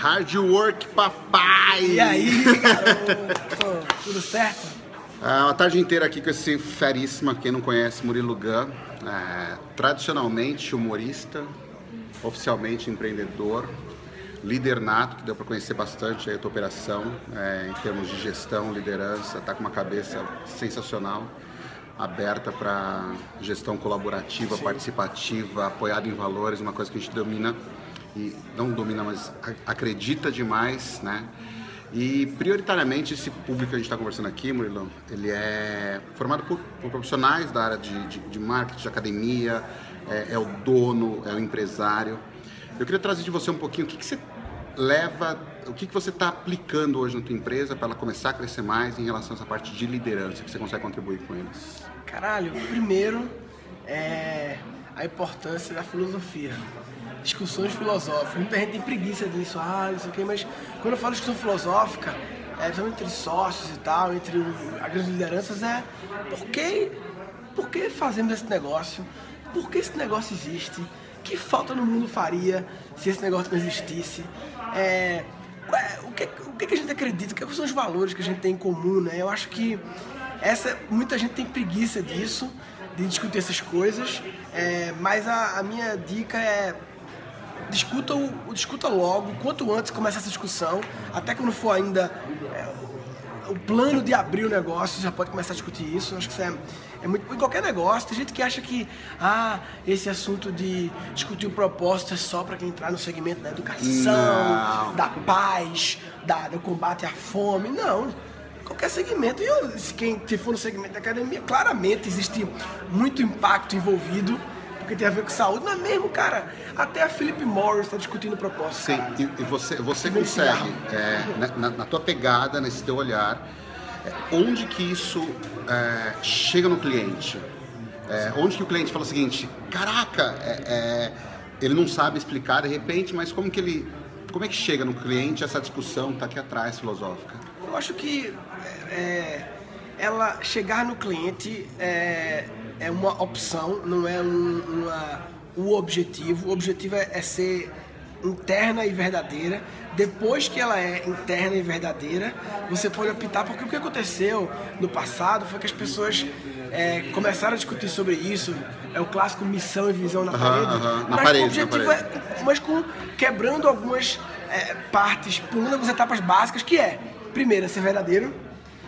Hard Work Papai! E aí, garoto? Tudo certo? Ah, a tarde inteira aqui com esse feríssima, quem não conhece, Murilo Gun. É, tradicionalmente humorista, oficialmente empreendedor, líder nato, que deu para conhecer bastante aí a tua operação é, em termos de gestão, liderança, tá com uma cabeça sensacional, aberta para gestão colaborativa, Sim. participativa, apoiada em valores, uma coisa que a gente domina e não domina, mas acredita demais, né? E prioritariamente esse público que a gente está conversando aqui, Murilo, ele é formado por, por profissionais da área de, de, de marketing, de academia, é, é, o dono, é o empresário. Eu queria trazer de você um pouquinho o que, que você leva, o que, que você está aplicando hoje na tua empresa para ela começar a crescer mais em relação a essa parte de liderança que você consegue contribuir com eles. Caralho, primeiro é a importância da filosofia discussões filosóficas. Muita gente tem preguiça disso, ah, não sei o quê, mas quando eu falo discussão filosófica, é, entre sócios e tal, entre as grandes lideranças, é por que, por que fazemos esse negócio? Por que esse negócio existe? Que falta no mundo faria se esse negócio não existisse? É, é o, que, o que a gente acredita? Quais são os valores que a gente tem em comum? Né? Eu acho que essa, muita gente tem preguiça disso, de discutir essas coisas, é, mas a, a minha dica é discuta, o, discuta logo, quanto antes começa essa discussão, até quando for ainda é, o plano de abrir o negócio, já pode começar a discutir isso. acho que isso é, é muito. Em qualquer negócio, tem gente que acha que ah, esse assunto de discutir o propósito é só para quem entrar no segmento da educação, Não. da paz, da, do combate à fome. Não qualquer segmento. E eu, quem for no segmento da academia, claramente existe muito impacto envolvido porque tem a ver com saúde. Não é mesmo, cara? Até a Philip Morris está discutindo propósito. Sim, e, e, você, você consegue, é, na, na, tua pegada, nesse teu olhar, é, onde que isso é, chega no cliente? É, onde que o cliente fala o seguinte, caraca, é, é, ele não sabe explicar de repente, mas como que ele, como é que chega no cliente essa discussão está aqui atrás filosófica? Eu acho que ela chegar no cliente é, é uma opção, não é um, uma, o objetivo. O objetivo é, é ser interna e verdadeira. Depois que ela é interna e verdadeira, você pode optar, porque o que aconteceu no passado foi que as pessoas é, começaram a discutir sobre isso. É o clássico missão e visão na parede. na mas parede, o objetivo é, mas com quebrando algumas é, partes, pulando algumas etapas básicas, que é, primeira, ser verdadeiro,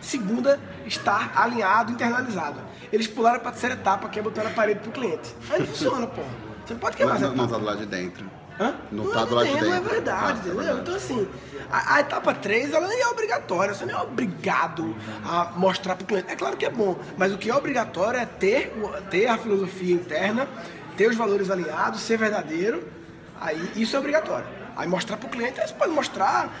segunda, estar alinhado, internalizado. Eles pularam para a terceira etapa, que é botar na parede pro cliente. Aí não funciona, pô. Você não pode quebrar não, não tá do lado de dentro. Hã? Não, não tá do lado de dentro. Não é verdade, ah, entendeu? É verdade. Então, assim, a, a, etapa 3, ela nem é obrigatória. Você não é obrigado a mostrar pro cliente. É claro que é bom, mas o que é obrigatório é ter, ter a filosofia interna, ter os valores alinhados, ser verdadeiro. Aí, isso é obrigatório. Aí, mostrar pro cliente, você pode mostrar,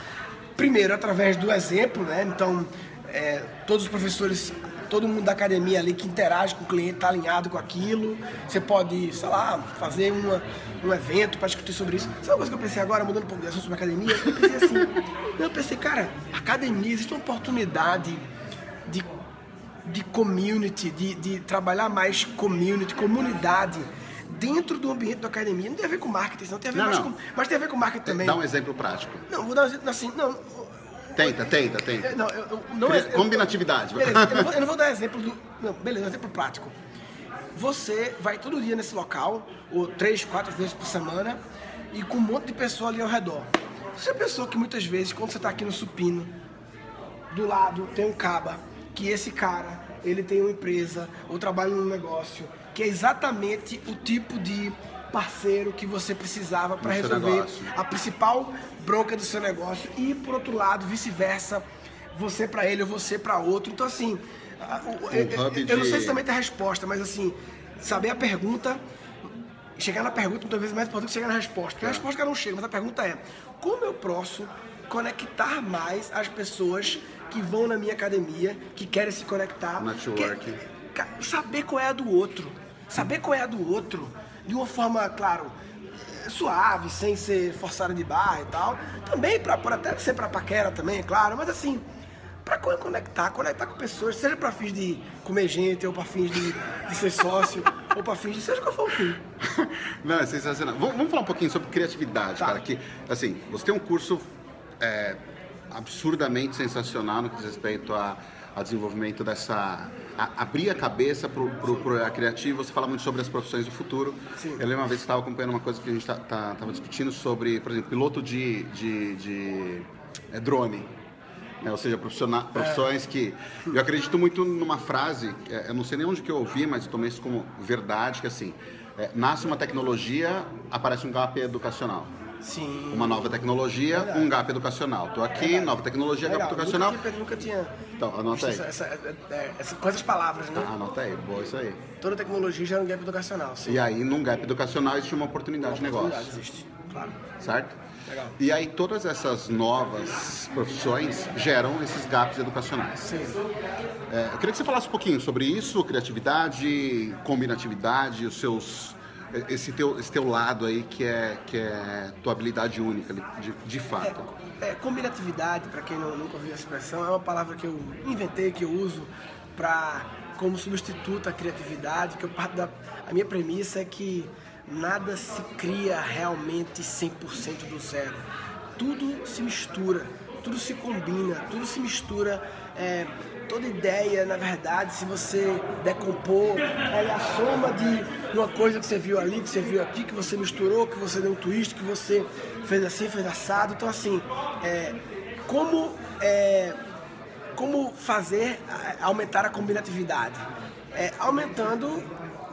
primeiro, através do exemplo, né? Então, é, todos os professores todo mundo da academia ali que interage com o cliente está alinhado com aquilo. Você pode, sei lá, fazer uma, um evento para discutir sobre isso. Sabe uma coisa que eu pensei agora, mudando um pouco de assunto sobre academia? Eu pensei assim, eu pensei, cara, academia, existe uma oportunidade de, de community, de, de trabalhar mais community, comunidade dentro do ambiente da academia. Não tem a ver com marketing, não tem a ver não, mais não. com. Mas tem a ver com marketing também. Dá um exemplo prático. Não, vou dar um exemplo assim. Não, Tenta, tenta, tenta. Não, eu, não é, Combinatividade. Beleza, eu não, vou, eu não vou dar exemplo do. Não, beleza, um exemplo prático. Você vai todo dia nesse local, ou três, quatro vezes por semana, e com um monte de pessoa ali ao redor. Você é pessoa que muitas vezes, quando você está aqui no supino, do lado tem um caba, que esse cara, ele tem uma empresa, ou trabalha num negócio, que é exatamente o tipo de parceiro que você precisava para resolver a principal bronca do seu negócio. E por outro lado vice-versa você para ele ou você para outro. Então assim um eu, eu, não sei se também tem a resposta mas assim saber a pergunta chegar na pergunta muitas vezes é mais importante que chegar na resposta. Porque a é. resposta não chega mas a pergunta é como eu posso conectar mais as pessoas que vão na minha academia que querem se conectar networking. que, saber qual é a do outro saber qual é a do outro de uma forma, claro, suave, sem ser forçada de barra e tal. Também, pra, por até ser pra paquera também, é claro, mas assim, pra conectar, conectar com pessoas, seja pra fins de comer gente, ou pra fins de, de ser sócio, ou para fins, seja qual for o fim. Não, é sensacional. Vamos, vamos falar um pouquinho sobre criatividade, Tá. cara. Que, assim, você tem um curso é, absurdamente sensacional no que diz respeito a, a desenvolvimento dessa... a- abrir a cabeça pro, pro a criativo. Você fala muito sobre as profissões do futuro. Sim. Eu lembro uma vez que estava acompanhando uma coisa que a gente estava tá, tava discutindo sobre, por exemplo, piloto de, de, de é, drone. né? ou seja, professiona- profissões que. Eu acredito muito numa frase, é, eu não sei nem onde que eu ouvi, mas eu tomei isso como verdade, que assim, é, nasce uma tecnologia, aparece um gap educacional. Sim. Uma nova tecnologia, Verdade. um gap educacional. Estou aqui, Verdade. nova tecnologia, gap Legal, educacional. Nunca nunca tinha Então, anota aí. essa, essa, é, essa- com essas palavras, né? Ah, Anota aí, boa isso aí. Toda tecnologia gera um gap educacional, sim. E aí, num gap educacional, existe uma oportunidade de negócio. Oportunidade existe, claro. certo? Legal. E aí todas essas novas profissões geram esses gaps educacionais. Sim. É, eu queria que você falasse um pouquinho sobre isso, criatividade, combinatividade, os seus esse teu, esse teu lado aí que é que é tua habilidade única de, de fato. É, combinatividade, para quem não, nunca ouviu essa expressão, é uma palavra que eu inventei, que eu uso para como substituto à criatividade, que eu parto da a minha premissa é que nada se cria realmente 100% do zero. Tudo se mistura, tudo se combina, tudo se mistura. é, toda ideia, na verdade, se você decompor, é a soma de uma coisa que você viu ali, que você viu aqui, que você misturou, que você deu um twist, que você fez assim, fez assado. Então, assim, é, como, é, como fazer aumentar a combinatividade? É, aumentando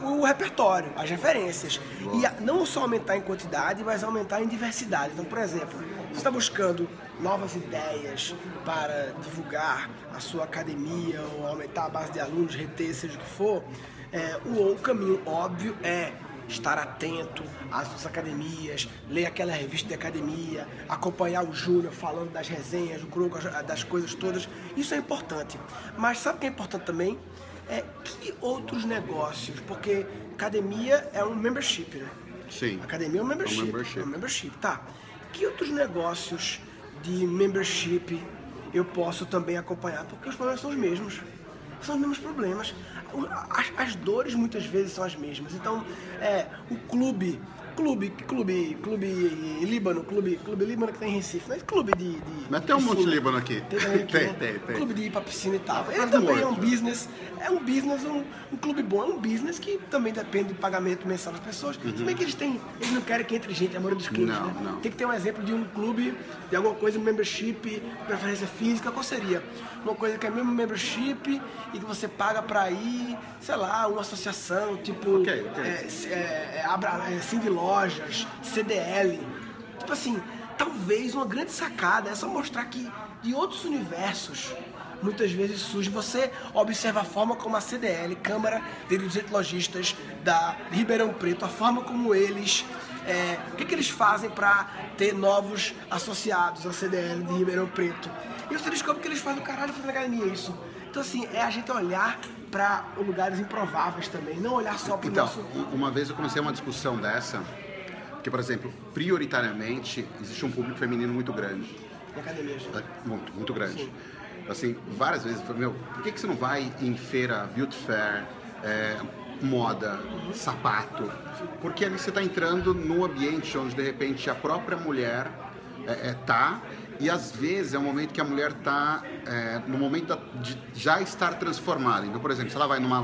o repertório, as referências. E não só aumentar em quantidade, mas aumentar em diversidade. Então, por exemplo, está buscando novas ideias para divulgar a sua academia ou aumentar a base de alunos, reter, seja o que for, é, o, o caminho óbvio é estar atento às suas academias, ler aquela revista de academia, acompanhar o Júnior falando das resenhas, do das coisas todas. Isso é importante. Mas sabe o que é importante também? É que outros negócios, porque academia é um membership, né? Sim. Academia é um membership. É um membership. É um membership, tá. Que outros negócios de membership eu posso também acompanhar? Porque os problemas são os mesmos. São os mesmos problemas. As, as dores muitas vezes são as mesmas. Então, é, o clube, clube, clube, clube Líbano, clube, clube Líbano que tem em Recife, mas clube de. de Mas tem um monte de. Líbano aqui. Tem também aqui, Tem, né? tem, tem. Clube de ir pra piscina e tal. Ele também é um morto. business, é um business, um, um clube bom, é um business que também depende do pagamento mensal das pessoas. Se bem que eles têm, eles não querem que entre gente, a maioria dos clubes, Uhum. Não, né? não. Tem que ter um exemplo de um clube, de alguma coisa, membership, preferência física, qual seria? Uma coisa que é mesmo membership e que você paga pra ir, sei lá, uma associação, tipo Ok, ok. é, é, é, Abra, é, Cindy Lojas, CDL. Tipo assim, talvez uma grande sacada é só mostrar que de outros universos muitas vezes surge. Você observa a forma como a CDL, Câmara de Dirigentes Logistas da Ribeirão Preto, a forma como eles. é, o que, que eles fazem para ter novos associados à CDL de Ribeirão Preto? E você descobre que eles fazem caralho fazendo academia isso. Então assim, é a gente olhar para lugares improváveis também, não olhar só para o Então, nosso. uma vez eu comecei uma discussão dessa, porque, por exemplo, prioritariamente existe um público feminino muito grande. na academia, gente. É, Muito, muito grande. Sim. Assim, várias vezes, eu falei, meu, por que, que você não vai em feira, beauty fair, é, moda, sapato? Porque ali você está entrando num ambiente onde, de repente, a própria mulher é, é, tá e, às vezes, é um momento que a mulher está no momento de já estar transformada. Então, por exemplo, se ela vai numa,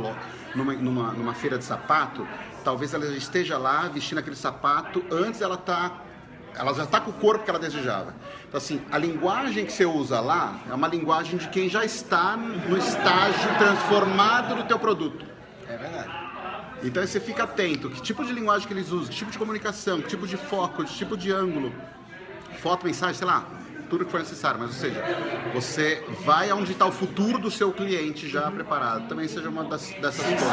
numa, numa, numa feira de sapato, talvez ela já esteja lá vestindo aquele sapato antes ela tá ela já está com o corpo que ela desejava. Então, assim, a linguagem que você usa lá é uma linguagem de quem já está no estágio transformado do teu produto. É verdade. Então, você fica atento, que tipo de linguagem que eles usam, que tipo de comunicação, que tipo de foco, que tipo de ângulo, foto, mensagem, sei lá, tudo que for necessário. Mas, ou seja, você vai aonde está o futuro do seu cliente já preparado. Também seja uma das, dessas coisas.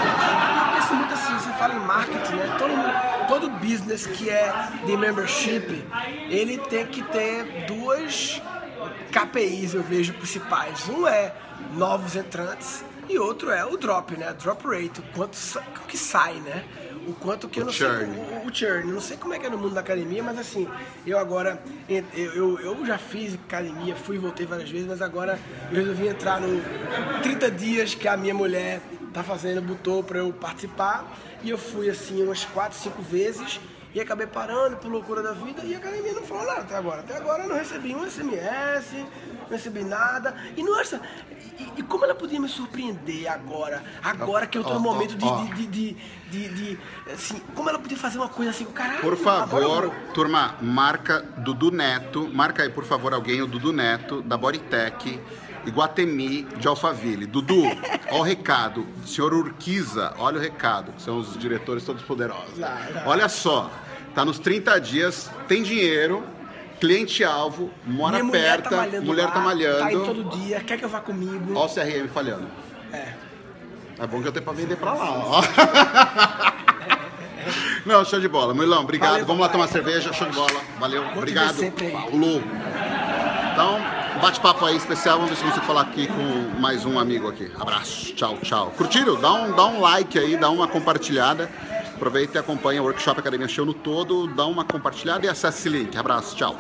Isso muito assim, você fala em marketing, né? Todo, todo business que é de membership, ele tem que ter duas KPIs, eu vejo, principais. Um é novos entrantes e outro é o drop, né? Drop rate, o quanto o que sai, né? O quanto que eu O não churn. sei. O, o churn, eu não sei como é que é no mundo da academia, mas assim, eu agora, eu, eu, eu já fiz academia, fui e voltei várias vezes, mas agora eu resolvi entrar no 30 dias que a minha mulher tá fazendo, botou para eu participar. E eu fui assim umas 4, 5 vezes e acabei parando por loucura da vida e a academia não falou nada até agora. Até agora eu não recebi um SMS, recebi nada. E nossa, e, e como ela podia me surpreender agora? Agora que eu tô no momento de, de, de, de, de, assim, como ela podia fazer uma coisa assim, caralho. Por favor, turma, marca Dudu Neto, marca aí por favor alguém o Dudu Neto da Bodytech. Iguatemi de Alphaville. Dudu, ó o recado. Senhor Urquiza, olha o recado, são os diretores todos poderosos. Olha só, tá nos 30 dias, tem dinheiro, cliente-alvo, mora Minha mulher perto, tá malhando mulher lá, tá malhando. Tá aí todo dia, quer que eu vá comigo. Ó o CRM falhando. É. É bom que eu tenho pra vender pra lá, ó. Não, show de bola. Murilão, obrigado. Valeu, Vamos lá tomar cerveja, show de bola. Valeu, ver obrigado. Falou. Então, bate-papo aí especial. Vamos ver se consigo falar aqui com mais um amigo aqui. Abraço, tchau, tchau. Curtiram? Dá um, dá um like aí, dá uma compartilhada. Aproveita e acompanha o Workshop Academia Show no todo. Dá uma compartilhada e acesse esse link. Abraço, tchau.